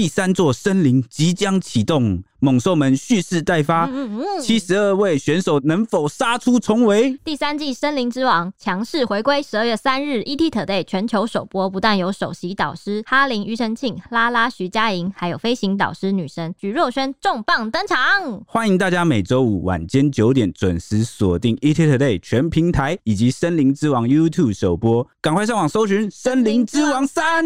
第三座森林即将启动，猛兽们蓄势待发。七十二位选手能否杀出重围？第三季《森林之王》强势回归，十二月三日 ET Today 全球首播。不但有首席导师哈林、庾澄庆、拉拉、徐佳莹，还有飞行导师女神徐若瑄重磅登场。欢迎大家每周五晚间九点准时锁定 ET Today 全平台以及《森林之王》YouTube 首播，赶快上网搜寻《森林之王三》。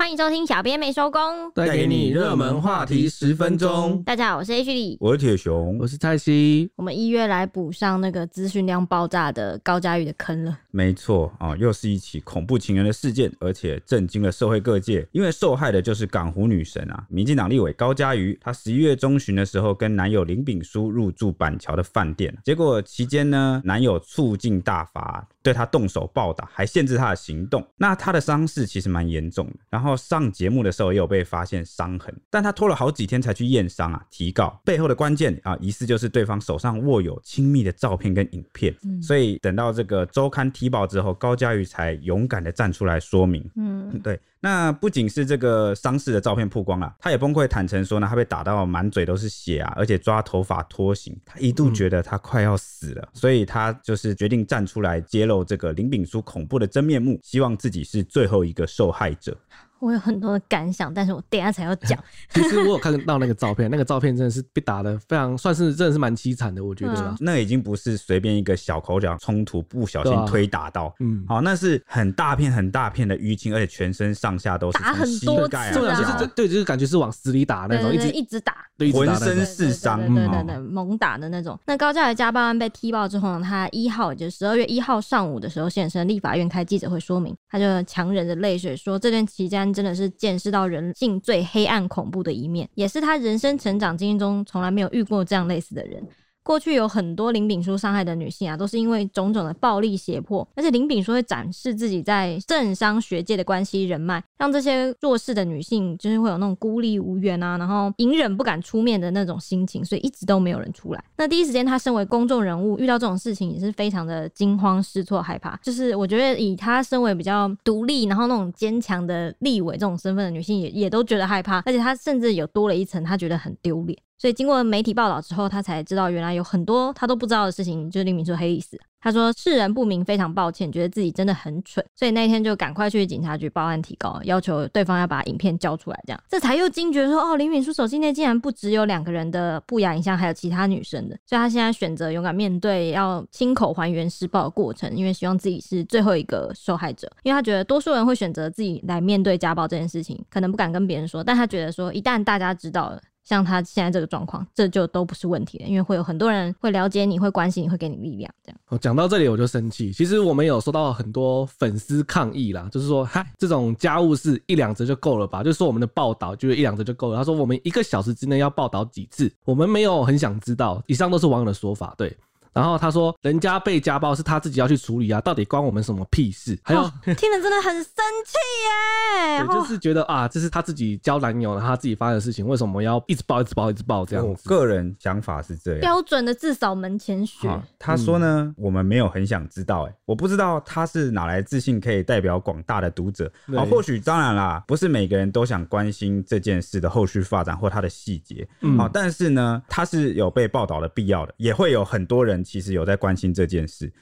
欢迎收听，小编没收工，带给你热门话题十分钟。大家好，我是 H 李，我是铁熊，我是蔡西。我们一月来补上那个资讯量爆炸的高嘉瑜的坑了。没错啊、哦，又是一起恐怖情人的事件，而且震惊了社会各界。因为受害的就是港湖女神啊，民进党立委高嘉瑜。她十一月中旬的时候，跟男友林炳书入住板桥的饭店，结果期间呢，男友醋劲大发，对他动手暴打，还限制他的行动。那他的伤势其实蛮严重的，然后。上节目的时候也有被发现伤痕，但他拖了好几天才去验伤啊，提告背后的关键啊，疑似就是对方手上握有亲密的照片跟影片，嗯、所以等到这个周刊踢爆之后，高佳瑜才勇敢的站出来说明，嗯，对。那不仅是这个伤势的照片曝光了，他也崩溃坦诚说呢，他被打到满嘴都是血啊，而且抓头发拖行，他一度觉得他快要死了，嗯、所以他就是决定站出来揭露这个林炳书恐怖的真面目，希望自己是最后一个受害者。我有很多的感想，但是我等一下才要讲。其实我有看到那个照片，那个照片真的是被打的非常，算是真的是蛮凄惨的，我觉得、嗯。那已经不是随便一个小口角冲突，不小心推打到，啊、嗯，好，那是很大片很大片的淤青，而且全身上下都是打很多次、啊，就是对，就是感觉是往死里打那种，一直一直打，浑身是伤，对对对对，猛打的那种。那高嘉瑜家暴案被踢爆之后呢，他一号就是十二月一号上午的时候现身立法院开记者会说明，他就强忍着泪水说，这段期间真的是见识。到人性最黑暗恐怖的一面，也是他人生成长经历中从来没有遇过这样类似的人。过去有很多林炳书伤害的女性啊，都是因为种种的暴力胁迫，而且林炳书会展示自己在政商学界的关系人脉，让这些弱势的女性就是会有那种孤立无援啊，然后隐忍不敢出面的那种心情，所以一直都没有人出来。那第一时间，她身为公众人物，遇到这种事情也是非常的惊慌失措、害怕。就是我觉得以她身为比较独立，然后那种坚强的立委这种身份的女性也，也都觉得害怕，而且她甚至有多了一层，她觉得很丢脸。所以经过媒体报道之后，他才知道原来有很多他都不知道的事情，就是林炳书黑历史。他说世人不明，非常抱歉，觉得自己真的很蠢，所以那天就赶快去警察局报案提告，要求对方要把影片交出来。这样，这才又惊觉说，哦，林炳书手机内竟然不只有两个人的不雅影像，还有其他女生的。所以他现在选择勇敢面对，要亲口还原施暴的过程，因为希望自己是最后一个受害者。因为他觉得多数人会选择自己来面对家暴这件事情，可能不敢跟别人说，但他觉得说，一旦大家知道了。像他现在这个状况，这就都不是问题了，因为会有很多人会了解你，会关心你，会给你力量。这样，我讲到这里我就生气。其实我们有收到很多粉丝抗议啦，就是说，嗨，这种家务事一两折就够了吧？就是说我们的报道就是一两折就够了。他说我们一个小时之内要报道几次，我们没有很想知道。以上都是网友的说法，对。然后他说，人家被家暴是他自己要去处理啊，到底关我们什么屁事？还有，听了真的很生气耶，就是觉得啊，这是他自己交男友，他自己发生的事情，为什么要一直报、一直报、一直报这样？我个人想法是这样，标准的自扫门前雪。他说呢，嗯、我们没有很想知道，哎，我不知道他是哪来自信可以代表广大的读者。啊，或许当然啦，不是每个人都想关心这件事的后续发展或它的细节。嗯，好，但是呢，他是有被报道的必要的，也会有很多人。其实有在关心这件事，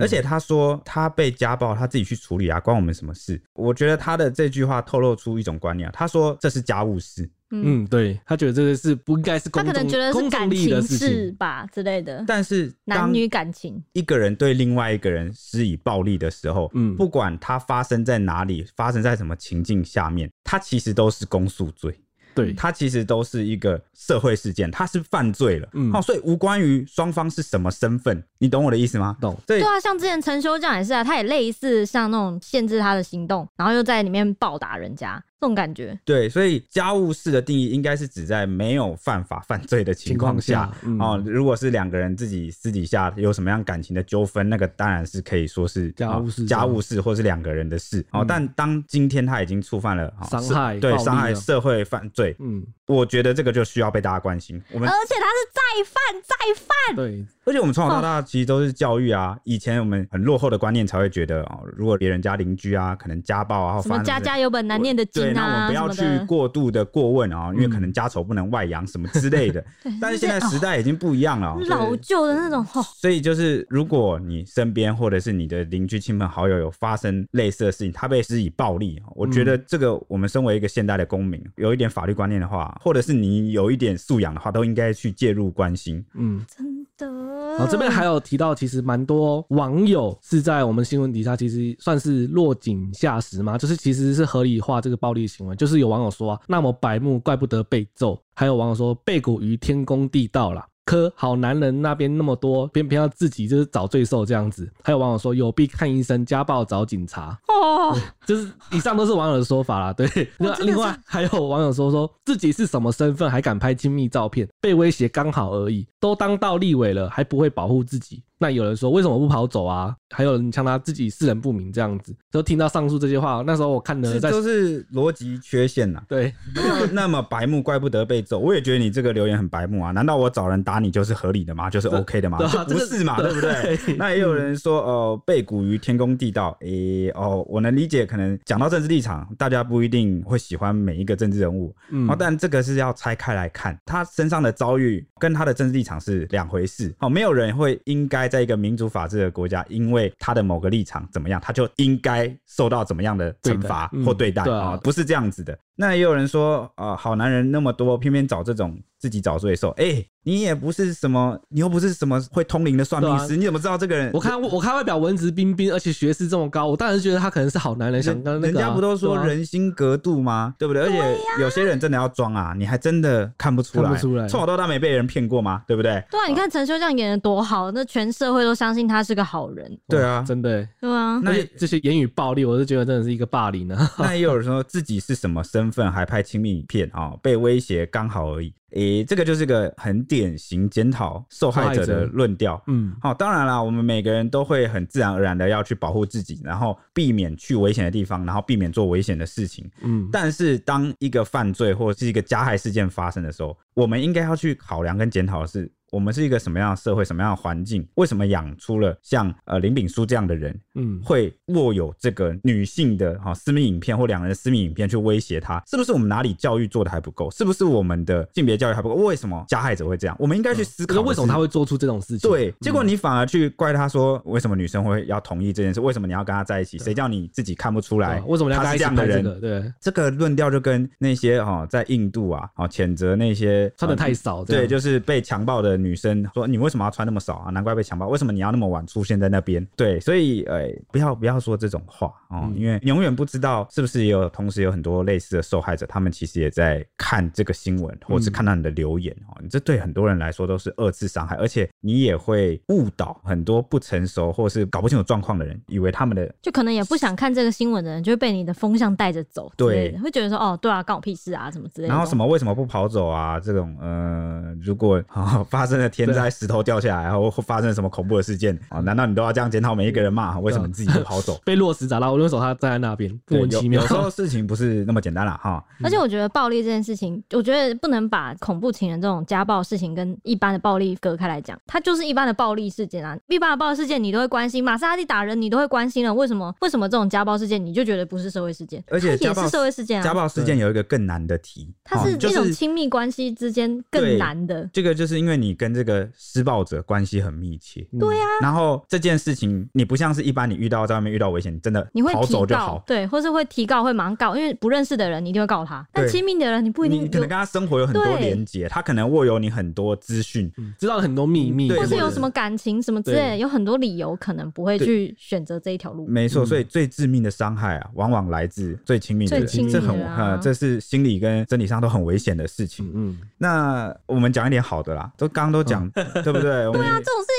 而且他说他被家暴，他自己去处理啊，关我们什么事？我觉得他的这句话透露出一种观念，他说这是家务事，嗯，对，他觉得这个是不应该是公，他可能觉得是感情事吧之类的。但是男女感情，一个人对另外一个人施以暴力的时候，嗯，不管他发生在哪里，发生在什么情境下面，他其实都是公诉罪。对，它其实都是一个社会事件，它是犯罪了，嗯，好，所以无关于双方是什么身份，你懂我的意思吗？懂。对，对啊，像之前陈修这样也是啊，他也类似像那种限制他的行动，然后又在里面暴打人家，这种感觉。对，所以家务事的定义应该是指在没有犯法犯罪的情况下，下嗯、哦。如果是两个人自己私底下有什么样感情的纠纷，那个当然是可以说是家务事、哦、家务事或是两个人的事。哦，嗯、但当今天他已经触犯了伤害，对伤害社会犯罪，嗯，我觉得这个就需要被大家关心。我们而且他是再犯再犯，对。而且我们从小到大其实都是教育啊，以前我们很落后的观念才会觉得哦，如果别人家邻居啊，可能家暴啊，或什么家家有本难念的经那我们不要去过度的过问啊，因为可能家丑不能外扬什么之类的。但是现在时代已经不一样了，老旧的那种。所以就是，如果你身边或者是你的邻居、亲朋好友有发生类似的事情，他被施以暴力，我觉得这个我们身为一个现代的公民，有一点法律观念的话，或者是你有一点素养的话，都应该去介入关心。嗯，真的。然后这边还有提到，其实蛮多网友是在我们新闻底下，其实算是落井下石嘛，就是其实是合理化这个暴力行为。就是有网友说啊，那么白目，怪不得被揍。还有网友说，背骨于天公地道啦。科好男人那边那么多，偏偏要自己就是找罪受这样子。还有网友说，有病看医生，家暴找警察。哦，就是以上都是网友的说法啦。对，那另外还有网友说，说自己是什么身份，还敢拍亲密照片，被威胁刚好而已。都当到立委了，还不会保护自己。那有人说，为什么不跑走啊？还有人像他自己识人不明这样子，都听到上述这些话，那时候我看的都是逻辑缺陷呐、啊。对，那么白目，怪不得被揍。我也觉得你这个留言很白目啊！难道我找人打你就是合理的吗？就是 OK 的吗？对不是嘛？对不对？那也有人说，呃，被古于天公地道。诶、欸，哦，我能理解，可能讲到政治立场，大家不一定会喜欢每一个政治人物。嗯，但这个是要拆开来看，他身上的遭遇跟他的政治立场是两回事。哦，没有人会应该在一个民主法治的国家，因为他的某个立场怎么样，他就应该受到怎么样的惩罚或对待啊、嗯哦？不是这样子的。那也有人说，啊、呃，好男人那么多，偏偏找这种自己找罪受。哎、欸，你也不是什么，你又不是什么会通灵的算命师，啊、你怎么知道这个人？我看我看外表文质彬彬，而且学识这么高，我当然是觉得他可能是好男人。想跟、那个啊、人家不都说人心隔肚吗？对不对？而且有些人真的要装啊，你还真的看不出来。看不出来，从小到大没被人骗过吗？对不对？对啊，你看陈修这样演的多好，那全社会都相信他是个好人。对啊，真的。对啊，那这些言语暴力，我是觉得真的是一个霸凌呢。那也有人说自己是什么身份，还拍亲密。影片啊，被威胁刚好而已。诶、欸，这个就是个很典型检讨受害者的论调。嗯，好，当然啦，我们每个人都会很自然而然的要去保护自己，然后避免去危险的地方，然后避免做危险的事情。嗯，但是当一个犯罪或者是一个加害事件发生的时候，我们应该要去考量跟检讨的是。我们是一个什么样的社会，什么样的环境？为什么养出了像呃林炳书这样的人？嗯，会握有这个女性的哈私密影片或两人的私密影片去威胁他？是不是我们哪里教育做的还不够？是不是我们的性别教育还不够？为什么加害者会这样？我们应该去思考，为什么他会做出这种事情？对，结果你反而去怪他说，为什么女生会要同意这件事？为什么你要跟他在一起？谁叫你自己看不出来？为什么他是这样的人？对，这个论调就跟那些哈在印度啊，啊谴责那些穿的太少，对，就是被强暴的女生说你。为什么要穿那么少啊？难怪被强暴。为什么你要那么晚出现在那边？对，所以呃、欸，不要不要说这种话哦，嗯、因为你永远不知道是不是也有同时有很多类似的受害者，他们其实也在看这个新闻，或是看到你的留言哦。你、嗯、这对很多人来说都是二次伤害，而且你也会误导很多不成熟或是搞不清楚状况的人，以为他们的就可能也不想看这个新闻的人，就会被你的风向带着走，对，会觉得说哦，对啊，关我屁事啊，什么之类的。然后什么为什么不跑走啊？这种呃，如果、哦、发生了天灾石头掉下来，然后会发生什么恐怖的事件啊？难道你都要这样检讨每一个人吗？为什么你自己不跑走？被落石砸到，为什么他站在那边？莫名其妙。有时候事情不是那么简单了哈。而且我觉得暴力这件事情，我觉得不能把恐怖情人这种家暴事情跟一般的暴力隔开来讲，它就是一般的暴力事件啊。一般的暴力事件你都会关心，玛莎拉蒂打人你都会关心了，为什么？为什么这种家暴事件你就觉得不是社会事件？而且也是社会事件啊。家暴事件有一个更难的题，它是一种亲密关系之间更难的。这个就是因为你跟这个施暴者关系很密切。对呀，然后这件事情你不像是一般你遇到在外面遇到危险，你真的你会跑走就好，对，或是会提告会忙告，因为不认识的人你一定会告他，但亲密的人你不一定。你可能跟他生活有很多连结，他可能握有你很多资讯，知道很多秘密，或是有什么感情什么之类的，有很多理由可能不会去选择这一条路。没错，所以最致命的伤害啊，往往来自最亲密的人，这很呃，这是心理跟生理上都很危险的事情。嗯，那我们讲一点好的啦，都刚刚都讲，对不对？对啊，这种事。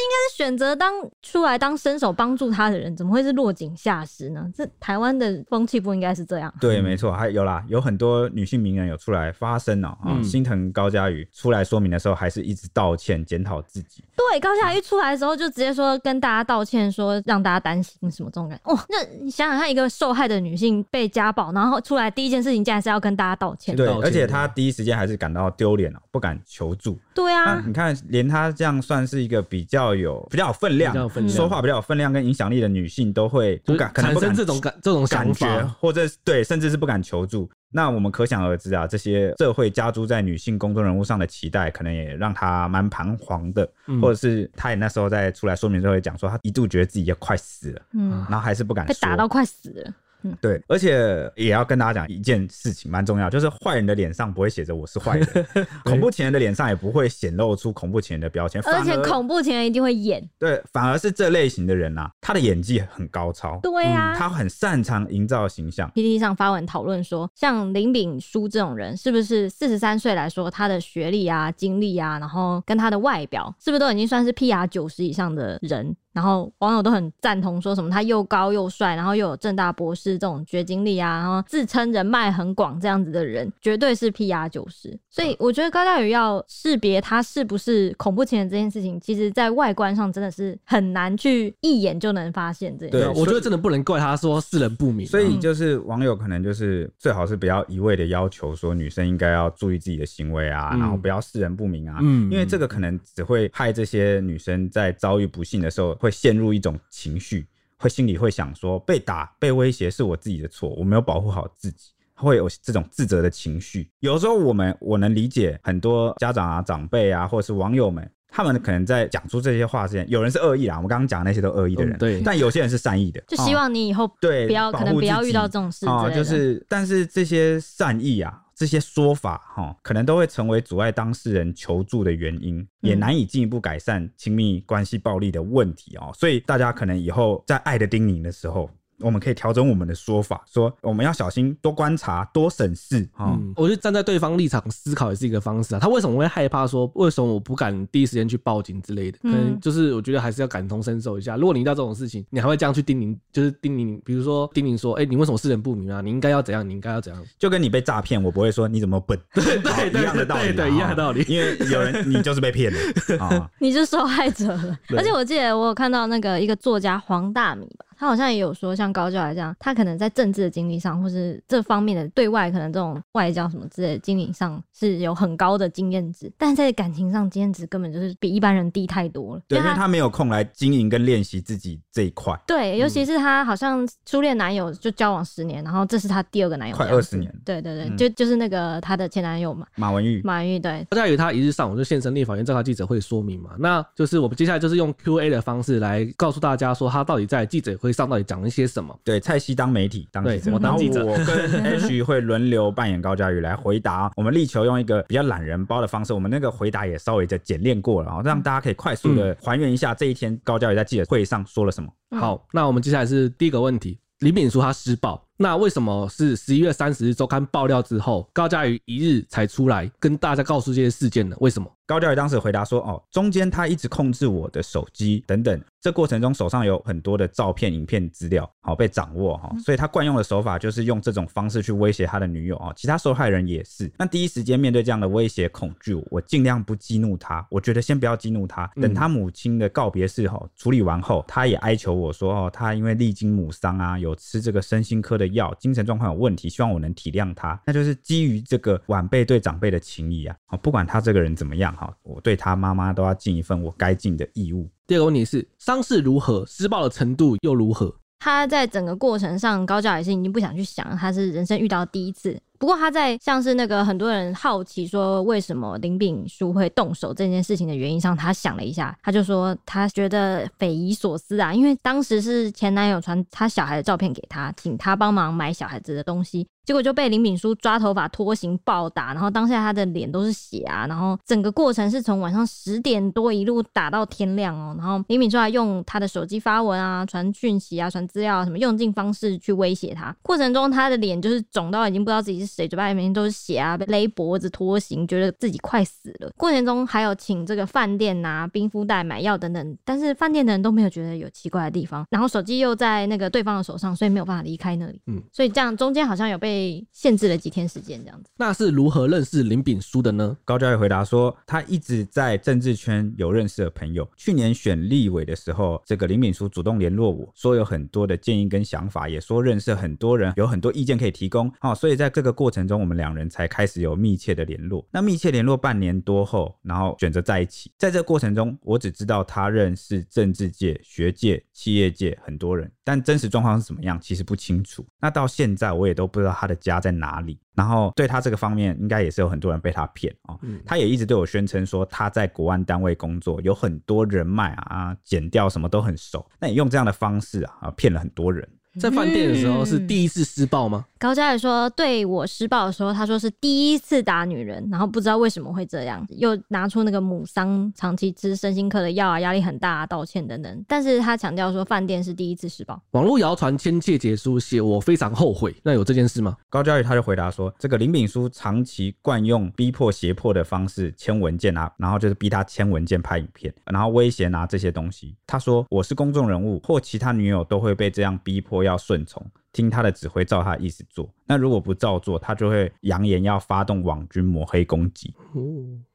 选择当出来当伸手帮助他的人，怎么会是落井下石呢？这台湾的风气不应该是这样。对，没错，还有啦，有很多女性名人有出来发声哦、喔，啊、嗯，心疼高嘉瑜出来说明的时候，还是一直道歉检讨自己。对，高嘉瑜出来的时候就直接说跟大家道歉，说让大家担心什么这种感觉。哦，那你想想看，一个受害的女性被家暴，然后出来第一件事情竟然是要跟大家道歉。对，而且她第一时间还是感到丢脸了，不敢求助。对啊，啊，你看，连她这样算是一个比较有比较有分量、说话比较有分量跟影响力的女性，都会不敢可能产生这种感这种感觉，或者对，甚至是不敢求助。那我们可想而知啊，这些社会加诸在女性公众人物上的期待，可能也让她蛮彷徨的，嗯、或者是她也那时候在出来说明的时候也讲说，她一度觉得自己要快死了，嗯，然后还是不敢说，被打到快死了。嗯、对，而且也要跟大家讲一件事情，蛮重要，就是坏人的脸上不会写着我是坏人，恐怖情人的脸上也不会显露出恐怖情人的标签，而且恐怖情人一定会演。对，反而是这类型的人啊，他的演技很高超。对啊、嗯，他很擅长营造形象。PTT 上发文讨论说，像林炳书这种人，是不是四十三岁来说，他的学历啊、经历啊，然后跟他的外表，是不是都已经算是 PR 九十以上的人？然后网友都很赞同，说什么他又高又帅，然后又有正大博士这种绝经历啊，然后自称人脉很广这样子的人，绝对是 PR 九十。所以我觉得高嘉宇要识别他是不是恐怖情人这件事情，其实在外观上真的是很难去一眼就能发现这件事。对，我觉得真的不能怪他说世人不明。所以就是网友可能就是最好是不要一味的要求说女生应该要注意自己的行为啊，嗯、然后不要世人不明啊，嗯，因为这个可能只会害这些女生在遭遇不幸的时候。会陷入一种情绪，会心里会想说，被打、被威胁是我自己的错，我没有保护好自己，会有这种自责的情绪。有时候我们我能理解很多家长啊、长辈啊，或者是网友们，他们可能在讲出这些话之前，有人是恶意啦，我们刚刚讲的那些都恶意的人，嗯、对，但有些人是善意的，就希望你以后对不要可能不要遇到这种事啊、哦，就是，但是这些善意啊。这些说法哈，可能都会成为阻碍当事人求助的原因，也难以进一步改善亲密关系暴力的问题哦。所以大家可能以后在爱的叮咛的时候，我们可以调整我们的说法，说我们要小心，多观察，多审视。嗯，我觉得站在对方立场思考也是一个方式啊。他为什么会害怕？说为什么我不敢第一时间去报警之类的？可能就是我觉得还是要感同身受一下。如果你遇到这种事情，你还会这样去叮咛，就是叮咛，比如说叮咛说，哎，你为什么事人不明啊？你应该要怎样？你应该要怎样？就跟你被诈骗，我不会说你怎么笨，对对对，一样的道理，对一样的道理。因为有人你就是被骗了 啊，你是受害者了。而且我记得我有看到那个一个作家黄大米吧。他好像也有说，像高教来讲，他可能在政治的经历上，或是这方面的对外可能这种外交什么之类的经历上是有很高的经验值，但在感情上经验值根本就是比一般人低太多了。对，因为他没有空来经营跟练习自己这一块。对，尤其是他好像初恋男友就交往十年，然后这是他第二个男友，快二十年。对对对，嗯、就就是那个他的前男友嘛，马文玉。马文玉对。高嘉瑜他一日上午就现身立法院召开记者会说明嘛，那就是我们接下来就是用 Q&A 的方式来告诉大家说，他到底在记者会上到底讲了一些。什么？对，蔡西当媒体当记者，然后我跟 H 会轮流扮演高佳宇来回答。我们力求用一个比较懒人包的方式，我们那个回答也稍微的简练过了，然后让大家可以快速的还原一下这一天高佳宇在记者会上说了什么。好，那我们接下来是第一个问题：李敏书他施暴，那为什么是十一月三十日周刊爆料之后，高嘉瑜一日才出来跟大家告诉这些事件呢？为什么？高嘉瑜当时回答说：“哦，中间他一直控制我的手机等等。”这过程中手上有很多的照片、影片资料，好被掌握哈，所以他惯用的手法就是用这种方式去威胁他的女友啊，其他受害人也是。那第一时间面对这样的威胁恐惧，我尽量不激怒他，我觉得先不要激怒他，等他母亲的告别式哈处理完后，他也哀求我说哦，他因为历经母丧啊，有吃这个身心科的药，精神状况有问题，希望我能体谅他。那就是基于这个晚辈对长辈的情谊啊，不管他这个人怎么样哈，我对他妈妈都要尽一份我该尽的义务。第二个问题是伤势如何，施暴的程度又如何？他在整个过程上，高教也是已经不想去想，他是人生遇到第一次。不过他在像是那个很多人好奇说为什么林炳书会动手这件事情的原因上，他想了一下，他就说他觉得匪夷所思啊，因为当时是前男友传他小孩的照片给他，请他帮忙买小孩子的东西，结果就被林敏书抓头发、拖行、暴打，然后当下他的脸都是血啊，然后整个过程是从晚上十点多一路打到天亮哦，然后林秉枢还用他的手机发文啊、传讯息啊、传资料啊，什么用尽方式去威胁他。过程中他的脸就是肿到已经不知道自己是谁，嘴巴里面都是血啊，被勒脖子、拖行，觉得自己快死了。过程中还有请这个饭店拿冰敷袋、买药等等，但是饭店的人都没有觉得有奇怪的地方，然后手机又在那个对方的手上，所以没有办法离开那里。嗯，所以这样中间好像有被被限制了几天时间，这样子。那是如何认识林炳书的呢？高嘉瑜回答说，他一直在政治圈有认识的朋友。去年选立委的时候，这个林炳书主动联络我说有很多的建议跟想法，也说认识很多人，有很多意见可以提供。哦，所以在这个过程中，我们两人才开始有密切的联络。那密切联络半年多后，然后选择在一起。在这过程中，我只知道他认识政治界、学界、企业界很多人，但真实状况是怎么样，其实不清楚。那到现在，我也都不知道他的家在哪里。然后对他这个方面，应该也是有很多人被他骗啊。他也一直对我宣称说他在国安单位工作，有很多人脉啊，剪掉什么都很熟。那你用这样的方式啊，骗了很多人。在饭店的时候是第一次施暴吗？高嘉瑜说，对我施暴的时候，他说是第一次打女人，然后不知道为什么会这样，又拿出那个母桑，长期吃身心科的药啊，压力很大啊，道歉等等。但是他强调说，饭店是第一次施暴。网络谣传签切结书写我非常后悔，那有这件事吗？高嘉瑜他就回答说，这个林秉书长期惯用逼迫胁迫的方式签文件啊，然后就是逼他签文件、拍影片，然后威胁拿这些东西。他说我是公众人物，或其他女友都会被这样逼迫。要顺从，听他的指挥，照他的意思做。那如果不照做，他就会扬言要发动网军抹黑攻击。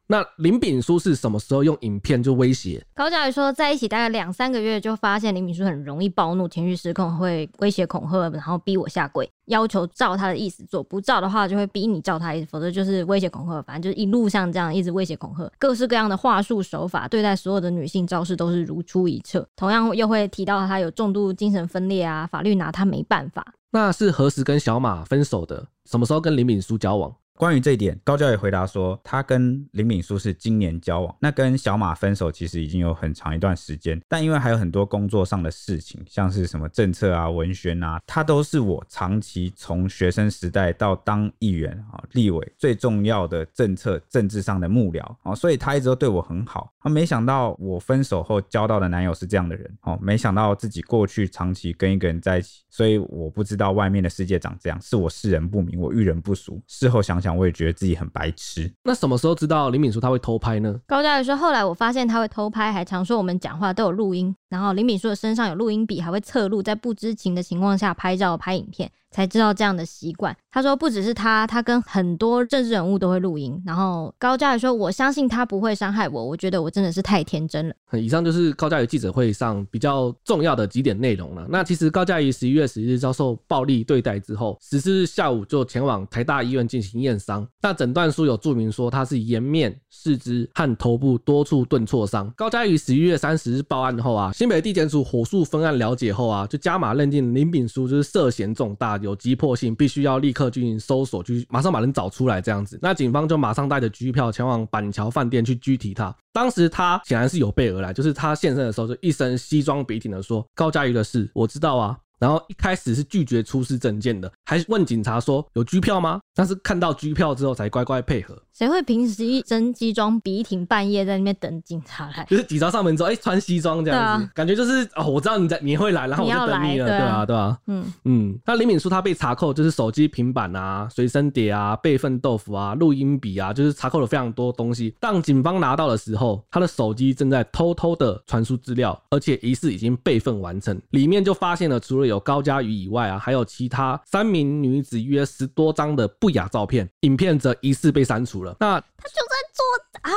那林秉书是什么时候用影片就威胁？高嘉瑜说，在一起大概两三个月，就发现林秉书很容易暴怒、情绪失控，会威胁恐吓，然后逼我下跪，要求照他的意思做，不照的话就会逼你照他意思，否则就是威胁恐吓，反正就是一路上这样一直威胁恐吓，各式各样的话术手法，对待所有的女性招式都是如出一辙。同样又会提到他有重度精神分裂啊，法律拿他没办法。那是何时跟小马分手的？什么时候跟林秉书交往？关于这一点，高教也回答说，他跟林秉枢是今年交往，那跟小马分手其实已经有很长一段时间，但因为还有很多工作上的事情，像是什么政策啊、文宣啊，他都是我长期从学生时代到当议员啊、立委最重要的政策政治上的幕僚啊，所以他一直都对我很好。啊没想到我分手后交到的男友是这样的人哦，没想到自己过去长期跟一个人在一起，所以我不知道外面的世界长这样，是我世人不明，我遇人不熟。事后想想。我也觉得自己很白痴。那什么时候知道林敏淑他会偷拍呢？高嘉瑜说，后来我发现他会偷拍，还常说我们讲话都有录音，然后林敏淑的身上有录音笔，还会侧录，在不知情的情况下拍照拍影片。才知道这样的习惯。他说不只是他，他跟很多政治人物都会录音。然后高嘉瑜说：“我相信他不会伤害我。我觉得我真的是太天真了。”以上就是高嘉瑜记者会上比较重要的几点内容了。那其实高嘉瑜十一月十一日遭受暴力对待之后，十四日下午就前往台大医院进行验伤。那诊断书有注明说他是颜面、四肢和头部多处钝挫伤。高嘉瑜十一月三十日报案后啊，新北地检署火速分案了解后啊，就加码认定林秉书就是涉嫌重大。有急迫性，必须要立刻进行搜索，去马上把人找出来这样子。那警方就马上带着拘票前往板桥饭店去拘提他。当时他显然是有备而来，就是他现身的时候就一身西装笔挺的说：“高佳瑜的事我知道啊。”然后一开始是拒绝出示证件的，还问警察说有拘票吗？但是看到拘票之后才乖乖配合。谁会平时一身西装笔挺半夜在那边等警察来？就是警察上门之后，哎、欸，穿西装这样子，啊、感觉就是哦，我知道你在你会来，然后我就等你了，你对啊，对啊，嗯嗯。那李敏书他被查扣，就是手机、平板啊、随身碟啊、备份豆腐啊、录音笔啊，就是查扣了非常多东西。当警方拿到的时候，他的手机正在偷偷的传输资料，而且疑似已经备份完成，里面就发现了除了有高佳瑜以外啊，还有其他三名女子约十多张的不雅照片，影片则疑似被删除了。那他就在做。哦，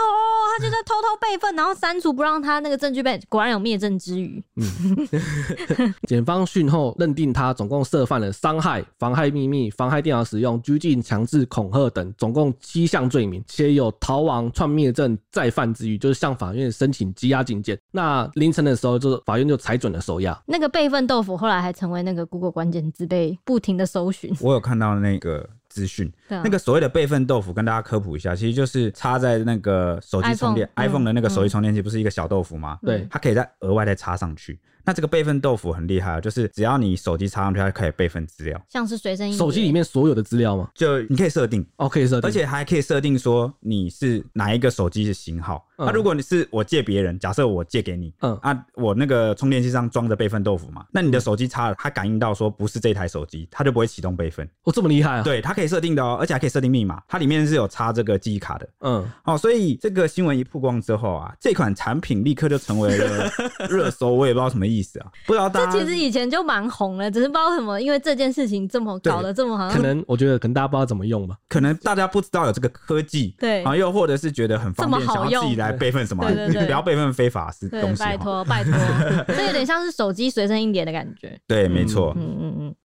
他就在偷偷备份，然后删除，不让他那个证据被，果然有灭证之余。嗯，检方讯后认定他总共涉犯了伤害、妨害秘密、妨害电脑使用、拘禁、强制恐吓等总共七项罪名，且有逃亡、创灭证再犯之余，就是向法院申请羁押禁见。那凌晨的时候，就法院就裁准了收押。那个备份豆腐后来还成为那个 Google 关键字，被不停的搜寻。我有看到那个。资资讯。那个所谓的备份豆腐，跟大家科普一下，其实就是插在那个手机充电 iPhone 的那个手机充电器，不是一个小豆腐吗？对它可以再额外再插上去。那这个备份豆腐很厉害啊，就是只要你手机插上去，它可以备份资料，像是随身音手机里面所有的资料吗？就你可以设定，哦，可以设定，而且还可以设定说你是哪一个手机的型号。那、嗯啊、如果你是我借别人，假设我借给你，嗯啊，我那个充电器上装着备份豆腐嘛，那你的手机插了，它感应到说不是这台手机，它就不会启动备份。哦，这么厉害啊？，对，它可以设定的哦，而且还可以设定密码，它里面是有插这个 记忆卡的。嗯，哦，所以这个新闻一曝光之后啊，这款产品立刻就成为了 热搜，我也不知道什么意思啊，不知道大家这其实以前就蛮红了，只是不知道为什么，因为这件事情这么搞得这么好像可能我觉得可能大家不知道怎么用吧。可能大家不知道有这个科技，对啊，又或者是觉得很方便，这么好用想要自己来备份什么，对对对你不要备份非法是对东，西拜。托拜托，这有点像是手机随身硬碟的感觉。对，没错。嗯。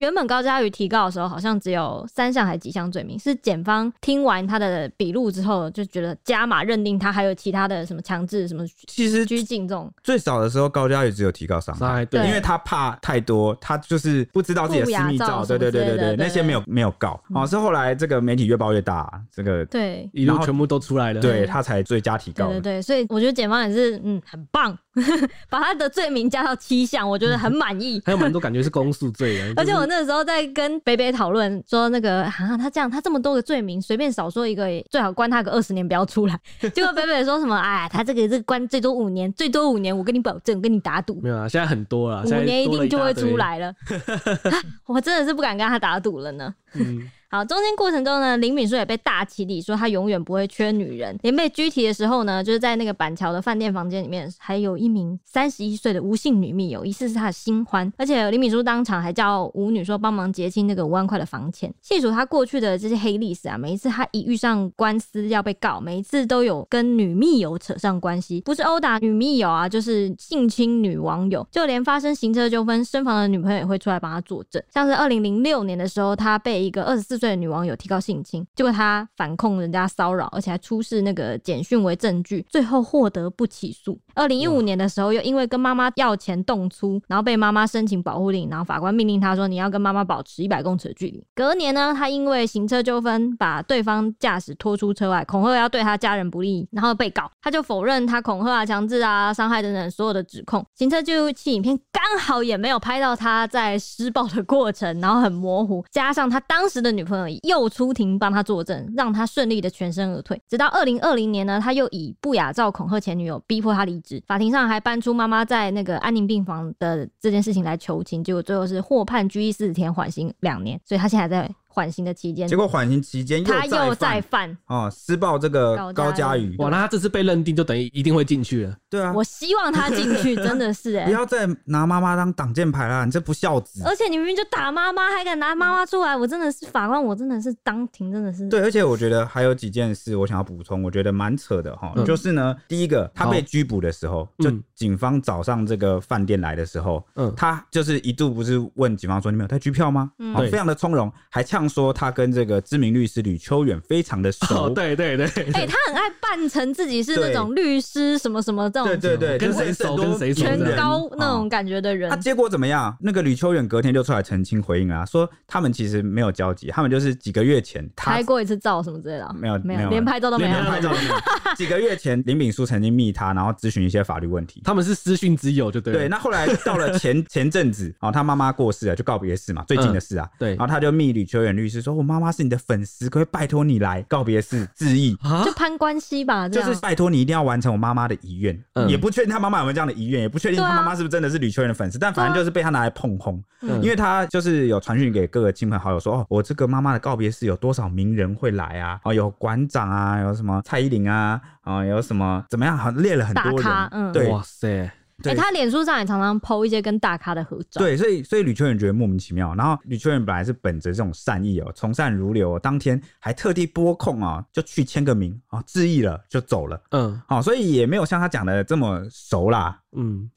原本高嘉瑜提告的时候，好像只有三项还几项罪名，是检方听完他的笔录之后，就觉得加码认定他还有其他的什么强制、什么其实拘禁这种。最早的时候，高嘉瑜只有提告伤害，对因为他怕太多，他就是不知道自己的私密照照，对对对对对，那些没有没有告，哦，是后来这个媒体越报越大，这个对一路全部都出来了。对他才最佳提告。对对对，所以我觉得检方也是嗯很棒，把他的罪名加到七项，我觉得很满意。还有蛮多感觉是公诉罪的，而且我就是那时候在跟北北讨论说，那个啊，他这样，他这么多个罪名，随便少说一个，最好关他个二十年，不要出来。结果北北说什么？哎，他这个这个关最多五年，最多五年，我跟你保证，我跟你打赌，没有啊，现在很多了，五年一定就会出。来了。我真的是不敢跟他打赌了呢。嗯，好，中间过程中呢，林敏书也被大起底，说他永远不会缺女人。连被拘提的时候呢，就是在那个板桥的饭店房间里面，还有一名三十一岁的吴姓女密友，疑似是他的新欢。而且林敏书当场还叫吴女说帮忙结清那个五万块的房钱。细数他过去的这些黑历史啊，每一次他一遇上官司要被告，每一次都有跟女密友扯上关系，不是殴打女密友啊，就是性侵女网友，就连发生行车纠纷，身房的女朋友也会出来帮他作证。像是二零零六年的时候，他被一个二十四岁的女网友提告性侵，结果他反控人家骚扰，而且还出示那个简讯为证据，最后获得不起诉。二零一五年的时候，又因为跟妈妈要钱动粗，然后被妈妈申请保护令，然后法官命令他说你要跟妈妈保持一百公尺的距离。隔年呢，他因为行车纠纷把对方驾驶拖出车外，恐吓要对他家人不利，然后被告，他就否认他恐吓啊、强制啊、伤害等等所有的指控。行车记录器影片刚好也没有拍到他在施暴的过程，然后很模糊，加上他当时的女朋友又出庭帮他作证，让他顺利的全身而退。直到二零二零年呢，他又以不雅照恐吓前女友，逼迫他离职。法庭上还搬出妈妈在那个安宁病房的这件事情来求情，结果最后是获判拘役四十天，缓刑两年。所以他现在还在缓刑的期间，结果缓刑期间他又再再犯。哦，施暴这个高佳宇，哇，那他这次被认定就等于一定会进去了。对啊，我希望他进去，真的是哎、不要再拿妈妈当挡箭牌啦，你这不孝子。而且你明明就打妈妈，还敢拿妈妈出来，我真的是法官，我真的是当庭真的是。对，而且我觉得还有几件事我想要补充，我觉得蛮扯的哈，嗯。就是呢，第一个他被拘捕的时候，就嗯警方找上这个饭店来的时候，嗯。他就是一度不是问警方说你们有带拘票吗？嗯。非常的从容，还呛说他跟这个知名律师吕秋远非常的熟。哦，对对对，哎、他很爱扮成自己是那种律师什么什么这种对对对，跟谁熟跟谁熟全高那种感觉的人那、。结果怎么样？那个吕秋远隔天就出来澄清回应啊，说他们其实没有交集，他们就是几个月前他拍过一次照什么之类的啊，没有没有连拍照都没有连。拍照都没有。几个月前林炳书曾经密他，然后咨询一些法律问题。他们是私讯之友，就对。对，那后来到了前 前阵子，哦，他妈妈过世了，就告别式嘛，最近的事啊。对然后他就密吕秋远律师说：“我妈妈是你的粉丝，可可以拜托你来告别式致意？啊就，攀关系吧，就是拜托你一定要完成我妈妈的遗愿。嗯也不确定他妈妈有没有这样的遗愿，也不确定对啊他妈妈是不是真的是吕秋远的粉丝，但反正就是被他拿来碰轰。嗯因为他就是有传讯给各个亲朋好友说：“哦，我这个妈妈的告别式有多少名人会来啊？哦，有馆长啊，有什么蔡依林啊，啊、有什么怎么样？好像列了很多人。大咖嗯对哇塞，哎、对他脸书上也常常 PO 一些跟大咖的合照。对，所以所以吕秋远觉得莫名其妙，然后吕秋远本来是本着这种善意哦，从善如流、哦，当天还特地拨空啊、哦，就去签个名啊、哦，致意了就走了。嗯好、所以也没有像他讲的这么熟啦。嗯，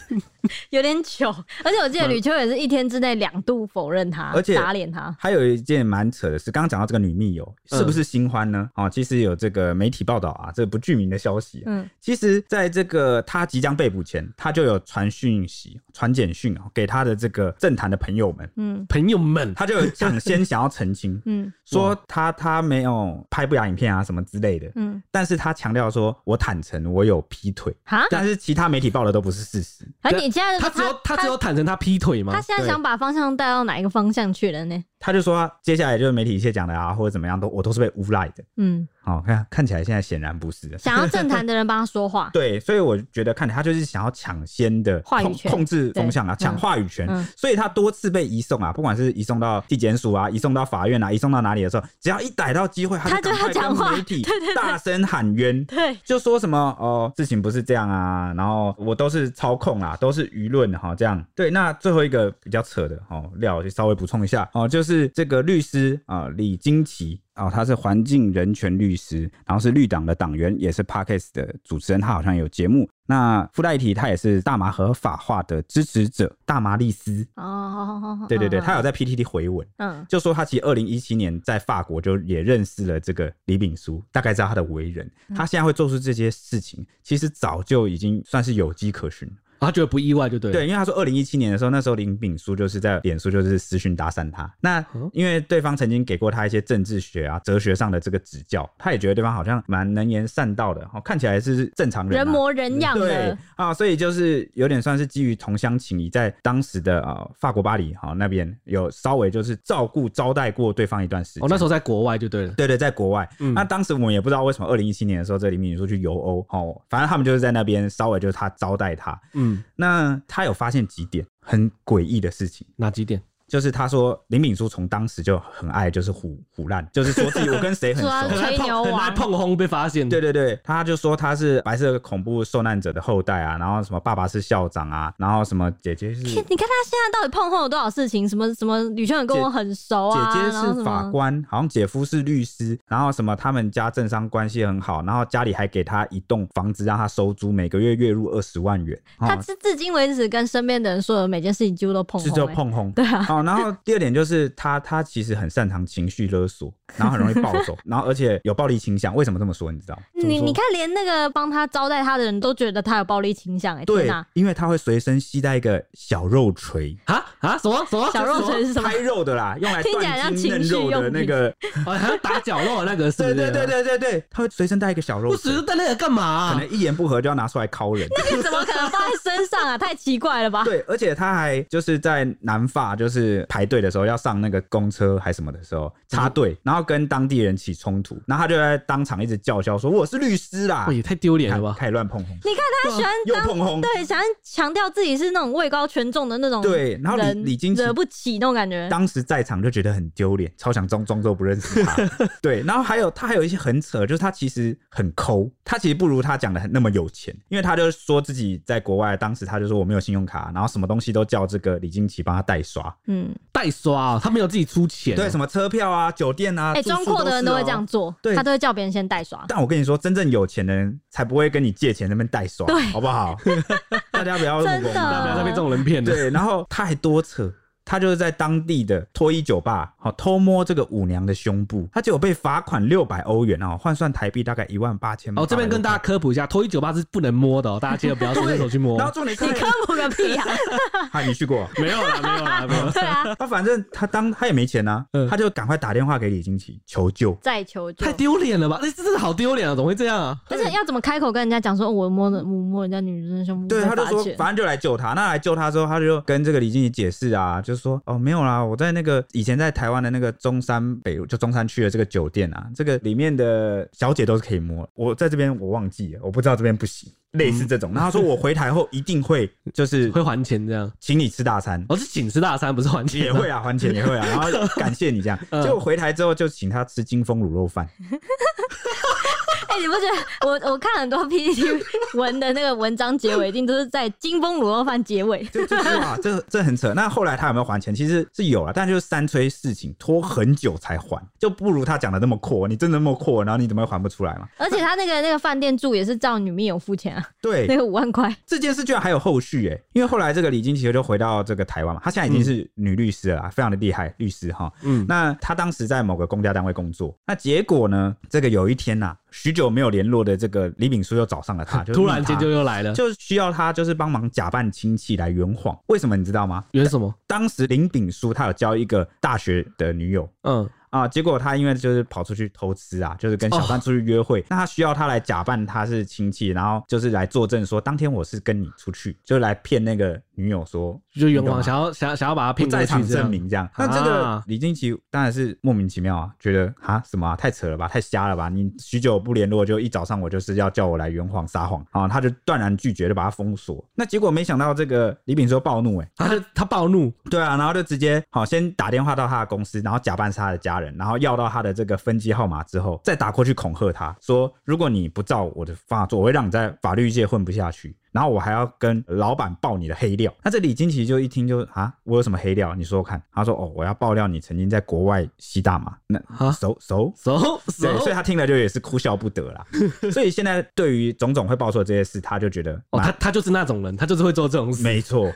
有点糗。而且我记得吕秋远是一天之内两度否认他，而且打脸他。还有一件蛮扯的事，刚刚讲到这个女密友是不是新欢呢？哦，其实有这个媒体报道啊，这个不具名的消息、啊。嗯，其实在这个他即将被捕前前，他就有传讯息、传简讯给他的这个政坛的朋友们，嗯。朋友们，他就有抢先想要澄清，嗯。说他他没有拍不雅影片啊什么之类的，嗯，但是他强调说我坦诚我有劈腿，哈，但是其他媒体报的都不是事实。而你现在他只有他只有坦诚他劈腿吗？他？现在想把方向带到哪一个方向去了呢？他就说接下来就是媒体一切讲的啊，或者怎么样都我都是被诬赖的。嗯，好、看看起来现在显然不是的。想要政坛的人帮他说话，对，所以我觉得看他就是想要抢先的控话语权。控制风向啊，抢话语权、嗯。所以他多次被移送啊，不管是移送到地检署啊，移送到法院啊，移送到哪里的时候，只要一逮到机会，他就就赶快要讲话。跟媒体 大声喊冤。对，就说什么哦，事情不是这样啊，然后我都是操控啊，都是舆论哈，这样。对。那最后一个比较扯的哦，料就稍微补充一下。哦，就是这个律师啊、李金奇哦，他是环境人权律师，然后是绿党的党员，也是 Podcast 的主持人，他好像有节目。那附带一提，他也是大麻合法化的支持者，大麻律师。哦，好好好好，对对对，嗯他有在 PTT 回文。嗯就说他其实二零一七年在法国就也认识了这个李炳书，大概知道他的为人。他现在会做出这些事情，其实早就已经算是有迹可循了。他觉得不意外就对了。对，因为他说二零一七年的时候，那时候林炳书就是在脸书就是私讯搭讪他。那因为对方曾经给过他一些政治学啊、哲学上的这个指教，他也觉得对方好像蛮能言善道的，哦，看起来是正常人、啊，人模人样对，啊，所以就是有点算是基于同乡情谊，在当时的啊法国巴黎哈那边有稍微就是照顾招待过对方一段时间。哦，那时候在国外就对了。对对，在国外。嗯那当时我们也不知道为什么二零一七年的时候，这林炳书去游欧，哦，反正他们就是在那边稍微就是他招待他。嗯，那他有发现几点很诡异的事情，哪几点？就是他说林敏书从当时就很爱就是胡胡乱，就是说自己我跟谁很熟。吹牛很爱王，碰红被发现。对对对，他就说他是白色恐怖受难者的后代啊，然后什么爸爸是校长啊，然后什么姐姐是你看他现在到底碰碰了多少事情？什么什么女圈人跟我很熟啊，姐姐是法官，好像姐夫是律师，然后什么他们家政商关系很好，然后家里还给他一栋房子让他收租，每个月月入二十万元。哦他至至今为止跟身边的人说的每件事情几乎都碰是碰、欸，就碰轰。对啊，哦，然后第二点就是他他其实很擅长情绪勒索，然后很容易暴走，然后而且有暴力倾向。为什么这么说？你知道？你你看，连那个帮他招待他的人都觉得他有暴力倾向、欸，哎，对因为他会随身携带一个小肉锤，啊啊什么什么小肉锤是什么？拍肉的啦，用来听起来像断筋嫩肉的那个。哦，还要打绞肉的那个是不是？对对对对对对，他会随身带一个小肉不只是锤，带那个干嘛啊？可能一言不合就要拿出来敲人。那个怎么可能放在身上啊？太奇怪了吧？对，而且他还就是在南法，就是排队的时候要上那个公车还什么的时候插队，然后跟当地人起冲突，然后他就在当场一直叫嚣说我是律师啦，，也太丢脸了吧！开始乱碰红，你看他喜欢又当碰红，对，想要强调自己是那种位高权重的那种对，然后李人，李金奇惹不起那种感觉。当时在场就觉得很丢脸，超想装装作不认识他。对，然后还有他还有一些很扯，就是他其实很抠，他其实不如他讲的很那么有钱，因为他就说自己在国外，当时他就说我没有信用卡，然后什么东西都叫这个李金奇帮他代刷，嗯，代刷啊，他没有自己出钱哦。对，什么车票啊、酒店啊，哎，装阔的人都会这样。做，对他都会叫别人先代刷。但我跟你说，真正有钱的人才不会跟你借钱那边代刷，对好不好？大家不要真的不要再被这种人骗了。对，然后他还多扯。他就是在当地的脱衣酒吧，好偷摸这个舞娘的胸部，他结果被罚款六百欧元哦，换算台币大概一万八千。哦，这边跟大家科普一下，脱衣酒吧是不能摸的哦，大家记得不要随便手去摸。然后重点是你科普个屁啊！啊，你去过？没有啦，没有啦，没有。对啊，他反正他当他也没钱呐、嗯他就赶快打电话给李金奇求救。再求救太。丢脸了吧？那这真的好丢脸啊！怎么会这样啊？但是要怎么开口跟人家讲说，我摸的我摸人家女生的胸部对，他就说反正就来救他。那来救他之后，他就跟这个李金奇解释啊，就说哦没有啦，我在那个以前在台湾的那个中山北就中山区的这个酒店啊，这个里面的小姐都是可以摸。我在这边我忘记了，我不知道这边不行，类似这种。然后他说我回台后一定会就是会还钱这样？请你吃大餐。我，是请吃大餐，不是还钱。也会啊，还钱也会啊，然后感谢你这样。嗯结果回台之后就请他吃金丰卤肉饭，哎、你不觉得我我看很多 PPT 文的那个文章结尾，一定都是在金峰卤肉饭结尾。就就是哇，这这很扯。那后来他有没有还钱？其实是有了，但就是三催四请，拖很久才还，就不如他讲的那么阔。你真的那么阔，然后你怎么会还不出来嘛？而且他那个那个饭店住也是照女密友付钱啊，对，那个五万块。这件事居然还有后续哎、因为后来这个李金奇就回到这个台湾嘛，他现在已经是女律师了啦，非常的厉害律师哈。嗯，那他当时在某个公家单位工作，那结果呢，这个有一天呐、许久没有联络的这个李炳书又找上了他，就突然间就又来了，就需要他就是帮忙假扮亲戚来圆谎。为什么你知道吗？圆什么？当时林炳书他有交一个大学的女友，嗯。啊，结果他因为就是跑出去偷吃啊，就是跟小三出去约会，哦、那他需要他来假扮他是亲戚，然后就是来作证说当天我是跟你出去，就来骗那个女友说，就冤枉，想要想要想要把他骗在场证明这样。那这个李金奇当然是莫名其妙啊，觉得啊什么、啊、太扯了吧，太瞎了吧？你许久不联络，就一早上我就是要叫我来圆谎撒谎啊，他就断然拒绝，就把他封锁。那结果没想到这个李炳说暴怒、欸，哎，他他暴怒，对啊，然后就直接好先打电话到他的公司，然后假扮是他的家人，然后要到他的这个分机号码之后，再打过去恐吓他说：“如果你不照我的方法做，我会让你在法律界混不下去。”然后我还要跟老板爆你的黑料，那这李金奇就一听就啊，我有什么黑料？你说说看。他说哦，我要爆料你曾经在国外吸大麻。那熟熟熟，对，所以他听了就也是哭笑不得啦。所以现在对于种种会爆出的这些事，他就觉得哦，他他就是那种人，他就是会做这种事。没错，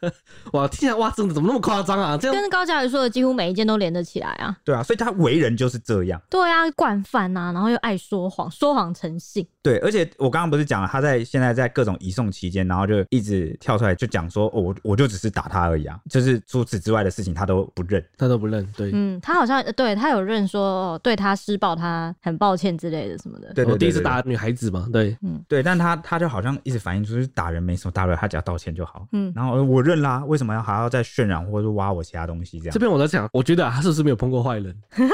哇，听起来哇，真的怎么那么夸张啊？这样跟高嘉瑜说的几乎每一件都连得起来啊。对啊，所以他为人就是这样。对啊，惯犯呐，然后又爱说谎，说谎成性。对，而且我刚刚不是讲了，他在现在在各种移送期间，然后就。一直跳出来就讲说，哦，我我就只是打他而已啊，就是除此之外的事情他都不认，他都不认。对，嗯，他好像对他有认说，哦，对他施暴，他很抱歉之类的什么的。对，我第一次打女孩子嘛，对，嗯，对，但他他就好像一直反映出是打人没什么大不了，他只要道歉就好。嗯，然后我认啦，为什么要还要再渲染或者挖我其他东西这样？这边我在想，我觉得他是不是没有碰过坏人？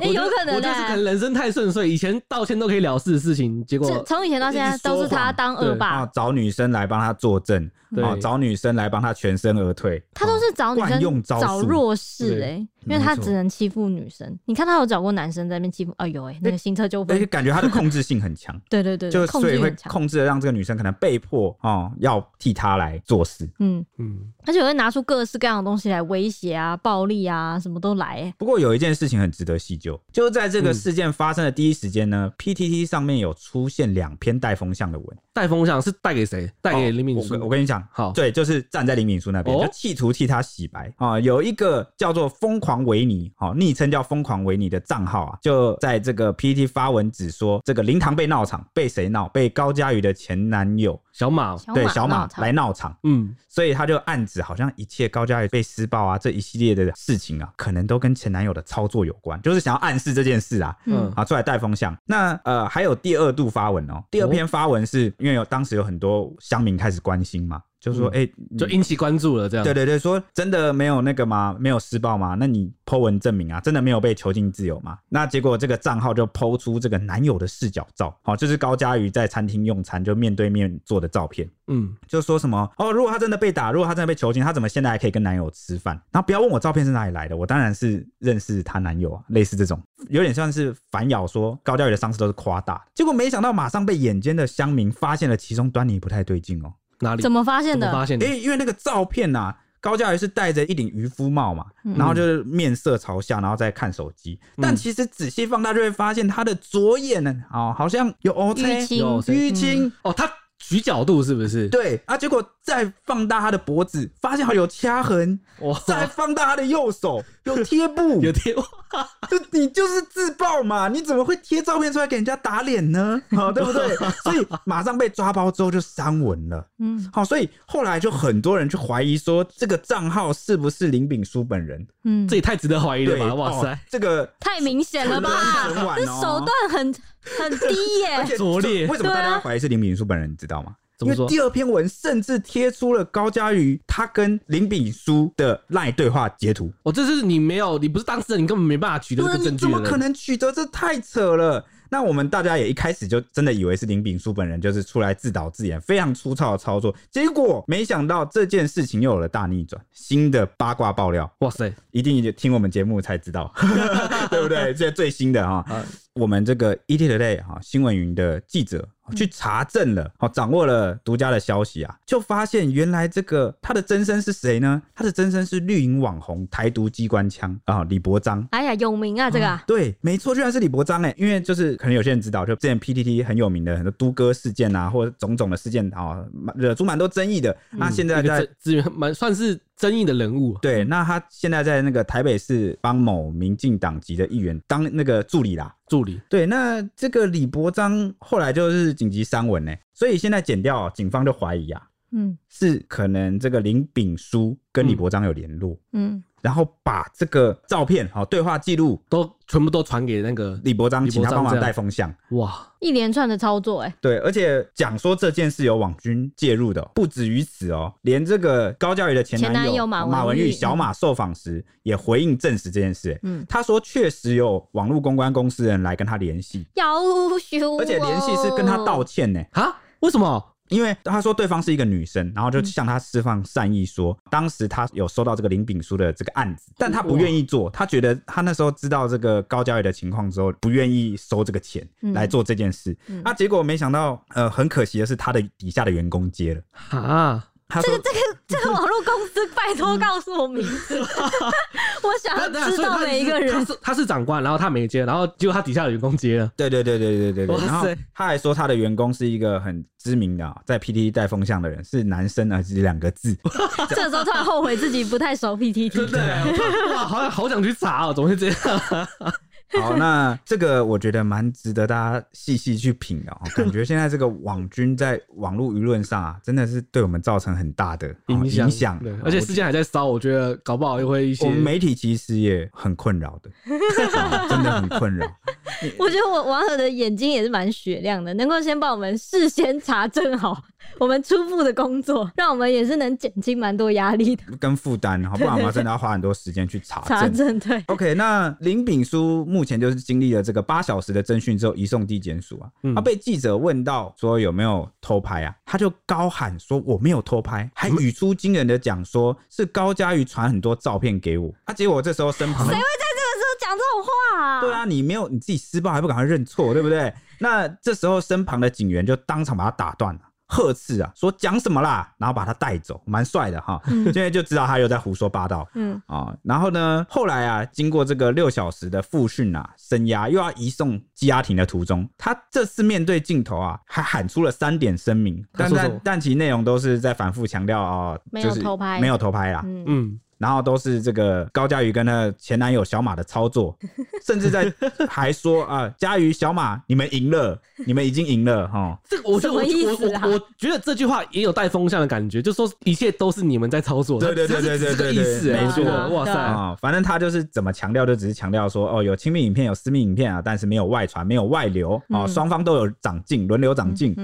欸、有可能、欸，我就是可能人生太顺遂，以前道歉都可以了事的事情，结果从以前到现在都是他当恶霸，啊，找女生来帮他作证，啊，找女生来帮他全身而退，他都是找女生找弱势哎。因为他只能欺负女生，你看他有找过男生在那边欺负，哎呦哎，那个新车纠纷，而且感觉他的控制性很强，对对对，就所以会控制的让这个女生可能被迫哦要替他来做事，嗯。嗯，而且会拿出各式各样的东西来威胁啊、暴力啊，什么都来。不过有一件事情很值得细究，就在这个事件发生的第一时间呢，PTT 上面有出现两篇带风向的文，带风向是带给谁？带给林炳书。我跟你讲，好，对，就是站在林敏书那边，就企图替他洗白啊。有一个叫做疯狂维尼，好，昵称叫疯狂维尼的账号啊，就在这个 PTT 发文指说，这个灵堂被闹场，被谁闹？被高佳瑜的前男友小马，对小马来闹场。嗯，所以他就暗指，好像一切高嘉瑜被施暴啊，这一系列的事情啊，可能都跟前男友的操作有关，就是想要暗示这件事啊，嗯，啊，出来带风向。那呃，还有第二度发文哦，第二篇发文是因为有当时有很多乡民开始关心嘛。就是说，哎、欸，就引起关注了，这样。对对对，说真的没有那个吗？没有施暴吗？那你 po 文证明啊，真的没有被囚禁自由吗？那结果这个账号就 po 出这个男友的视角照，好，就是高嘉瑜在餐厅用餐就面对面做的照片。嗯，就说什么哦，如果他真的被打，如果他真的被囚禁，他怎么现在还可以跟男友吃饭？然后不要问我照片是哪里来的，我当然是认识她男友啊，类似这种，有点像是反咬说高嘉瑜的伤势都是夸大。结果没想到马上被眼尖的乡民发现了其中端倪不太对劲哦。哪里？怎么发现的？发现的？哎、欸，因为那个照片呐、啊，高嘉瑜是戴着一顶渔夫帽嘛，嗯、然后就是面色朝下，然后再看手机。嗯、但其实仔细放大就会发现，他的左眼呢，哦，好像有淤青，有淤青哦，他。取角度是不是？对啊，结果再放大他的脖子，发现好有掐痕。哇！再放大他的右手，有贴布，有贴。就你就是自爆嘛？你怎么会贴照片出来给人家打脸呢？好，对不对？所以马上被抓包之后就删文了。嗯，好，所以后来就很多人去怀疑说，这个账号是不是林炳书本人？嗯，这也太值得怀疑了吧？哇塞，这个太明显了吧？这手段很。很低耶，而且拙劣。为什么大家怀疑是林炳书本人？你知道吗？怎么说？因为第二篇文甚至贴出了高嘉瑜他跟林炳书的赖对话截图。哦，这是你没有，你不是当事人，你根本没办法取得这个证据。你怎么可能取得？这太扯了。那我们大家也一开始就真的以为是林炳书本人，就是出来自导自演，非常粗糙的操作。结果没想到这件事情又有了大逆转，新的八卦爆料。哇塞，一定听我们节目才知道，对 不对？这最新的哈。我们这个 ETtoday 哈新闻云的记者去查证了，好掌握了独家的消息啊，就发现原来这个他的真身是谁呢？他的真身是绿营网红台独机关枪啊李伯章。哎呀，有名啊这个。对，没错，居然是李伯章哎，因为就是可能有些人知道，就之前 PTT 很有名的很多都哥事件啊，或者种种的事件啊，惹出蛮多争议的。那现在在资源蛮算是。争议的人物。对，那他现在在那个台北市帮某民进党籍的议员当那个助理啦。助理。对，那这个李伯章后来就是紧急删文呢，所以现在剪掉，警方就怀疑啊，嗯是可能这个林炳书跟李伯章有联络，嗯，然后把这个照片、好对话记录都全部都传给那个李伯璋，李请他帮忙带风向。哇，一连串的操作，哎，对，而且讲说这件事有网军介入的，不止于此哦，连这个高嘉瑜的前男友前男友马文玉马文玉小马受访时也回应证实这件事。嗯，他说确实有网络公关公司人来跟他联系，要求，而且联系是跟他道歉呢。啊？为什么？因为他说对方是一个女生，然后就向他释放善意说，说、嗯、当时他有收到这个林炳书的这个案子，但他不愿意做，他觉得他那时候知道这个高嘉宇的情况之后，不愿意收这个钱来做这件事。那、嗯啊、结果没想到，呃，很可惜的是，他的底下的员工接了啊。他这个这个这个网络公司，拜托告诉我名字，我想要知道每一个人。他是他是长官，然后他没接，然后结果他底下的员工接了。对对对对对对对。然后他还说他的员工是一个很知名的，在 PTT 带风向的人，是男生而且两个字。这时候突然后悔自己不太熟 PTT。对对。哇，好想好想去查哦，怎么会这样？好，那这个我觉得蛮值得大家细细去品的哦。感觉现在这个网军在网络舆论上啊，真的是对我们造成很大的影响。对，而且事件还在烧，我觉得搞不好又会一些。我们媒体其实也很困扰的，真的很困扰。我觉得我网友的眼睛也是蛮雪亮的，能够先帮我们事先查证好我们初步的工作，让我们也是能减轻蛮多压力的跟负担，好不然我们真的要花很多时间去查证。查证对。OK，那林炳书目前就是经历了这个八小时的侦讯之后移送地检署啊，他、嗯、被记者问到说有没有偷拍啊，他就高喊说我没有偷拍，还语出惊人的讲说是高佳瑜传很多照片给我，啊，结果这时候身旁谁会在这个时候讲这种话啊？对啊，你没有你自己施暴还不赶快认错，对不对？那这时候身旁的警员就当场把他打断了。呵斥啊，说讲什么啦，然后把他带走，蛮帅的哈。现在就知道他又在胡说八道。嗯啊，然后呢，后来啊，经过这个六小时的复训啊、声押，又要移送羁押庭的途中，他这次面对镜头啊，还喊出了三点声明，但但但其内容都是在反复强调啊，没有偷拍，没有偷拍啦。嗯。嗯然后都是这个高佳瑜跟她前男友小马的操作，甚至在还说啊，佳瑜小马，你们赢了，你们已经赢了哈。这个我觉得我我我觉得这句话也有带风向的感觉，就说一切都是你们在操作。对对对对对对，意思没错。哇塞啊，反正他就是怎么强调，就只是强调说哦，有亲密影片，有私密影片啊，但是没有外传，没有外流啊，双方都有长进，轮流长进。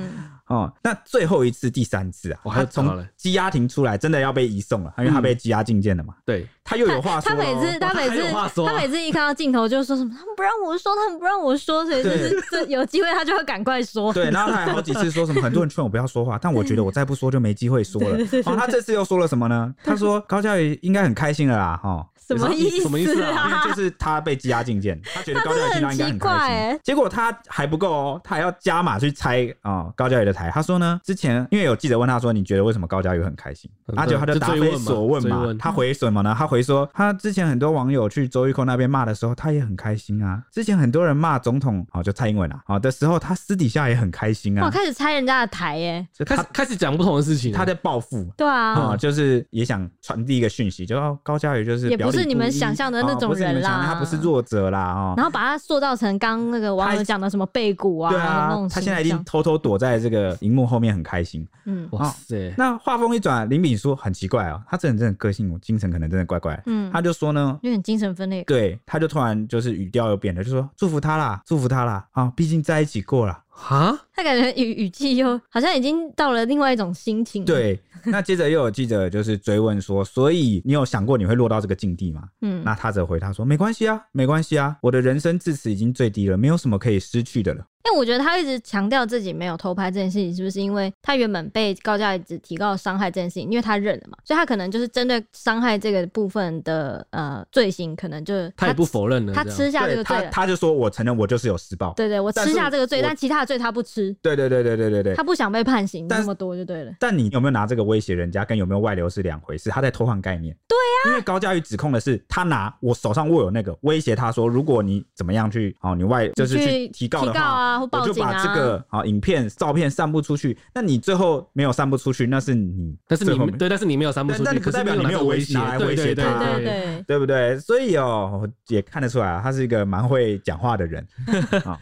哦，那最后一次，第三次啊，我还从羁押庭出来，真的要被移送了，因为他被羁押禁见了嘛。对，他又有话说。他每次，他每次，他每次一看到镜头就说什么，他们不让我说，他们不让我说，所以就是这有机会他就会赶快说。对，然后他还好几次说什么，很多人劝我不要说话，但我觉得我再不说就没机会说了。哦，他这次又说了什么呢？他说高嘉瑜应该很开心了啦，哈。什么意思？什么意思啊？因为就是他被羁押禁见，他觉得高嘉瑜听到应该很开心。结果他还不够哦，他还要加码去拆啊高嘉瑜的台。他说呢，之前因为有记者问他说，你觉得为什么高嘉瑜很开心？阿九他就答非所问嘛。他回什么呢？他回说，他之前很多网友去周玉蔻那边骂的时候，他也很开心啊。之前很多人骂总统啊，就蔡英文啊，好的时候，他私底下也很开心啊。我开始拆人家的台耶，开始开始讲不同的事情，他在报复。对啊，啊，就是也想传递一个讯息，就高嘉瑜就是也。不是你们想象的那种人啦，他不是弱者啦，哦，然后把他塑造成刚那个网友讲的什么背骨啊，对啊，他现在已经偷偷躲在这个荧幕后面，很开心。嗯，哇塞。那话锋一转，林炳书很奇怪啊，他这人真的个性，精神可能真的怪怪。嗯，他就说呢，有点精神分裂。对，他就突然就是语调又变了，就说祝福他啦，祝福他啦，啊，毕竟在一起过了。哈，他感觉语语气又好像已经到了另外一种心情。对，那接着又有记者就是追问说，所以你有想过你会落到这个境地吗？嗯，那他则回他说，没关系啊，没关系啊，我的人生至此已经最低了，没有什么可以失去的了。因为我觉得他一直强调自己没有偷拍这件事情，是不是因为他原本被高嘉瑜只提高伤害这件事情，因为他认了嘛，所以他可能就是针对伤害这个部分的呃罪行，可能就是他，他也不否认了，他吃下这个罪了，他，他就说我承认我就是有施暴，对，对对，我吃下这个罪，但其他的罪他不吃，对对对对对对对，他不想被判刑那么多就对了。但你有没有拿这个威胁人家，跟有没有外流是两回事，他在偷换概念。对呀、啊，因为高嘉瑜指控的是他拿我手上握有那个威胁他说，如果你怎么样去哦，你外就是去提告的话，啊、或报警啊、我就把这个好、哦、影片、照片散布出去。那你最后没有散布出去，那是你，但是你对，但是你没有散布出去，但不代表你没有威胁，拿来威胁他，对对对，对不对？所以哦，也看得出来啊，他是一个蛮会讲话的人。哦、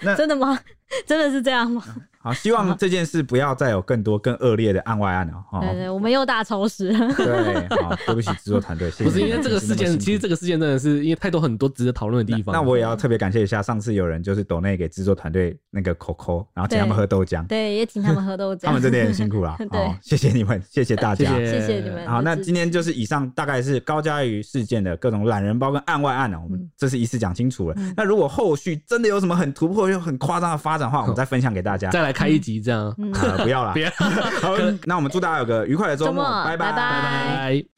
那真的吗？真的是这样吗？好，希望这件事不要再有更多更恶劣的案外案了。对对，我们又大超时。对，好，对不起制作团队。不是因为这个事件，其实这个事件真的是因为太多很多值得讨论的地方。那我也要特别感谢一下，上次有人就是抖内给制作团队那个 Coco，然后请他们喝豆浆。对，也请他们喝豆浆。他们真的很辛苦啦。对，谢谢你们，谢谢大家，谢谢你们。好，那今天就是以上大概是高佳瑜事件的各种懒人包跟案外案了。我们这是一次讲清楚了。那如果后续真的有什么很突破又很夸张的发展的话，我们再分享给大家。再来开一集这样。不要了，别。好，那我们祝大家有个愉快的周末，拜拜，拜拜。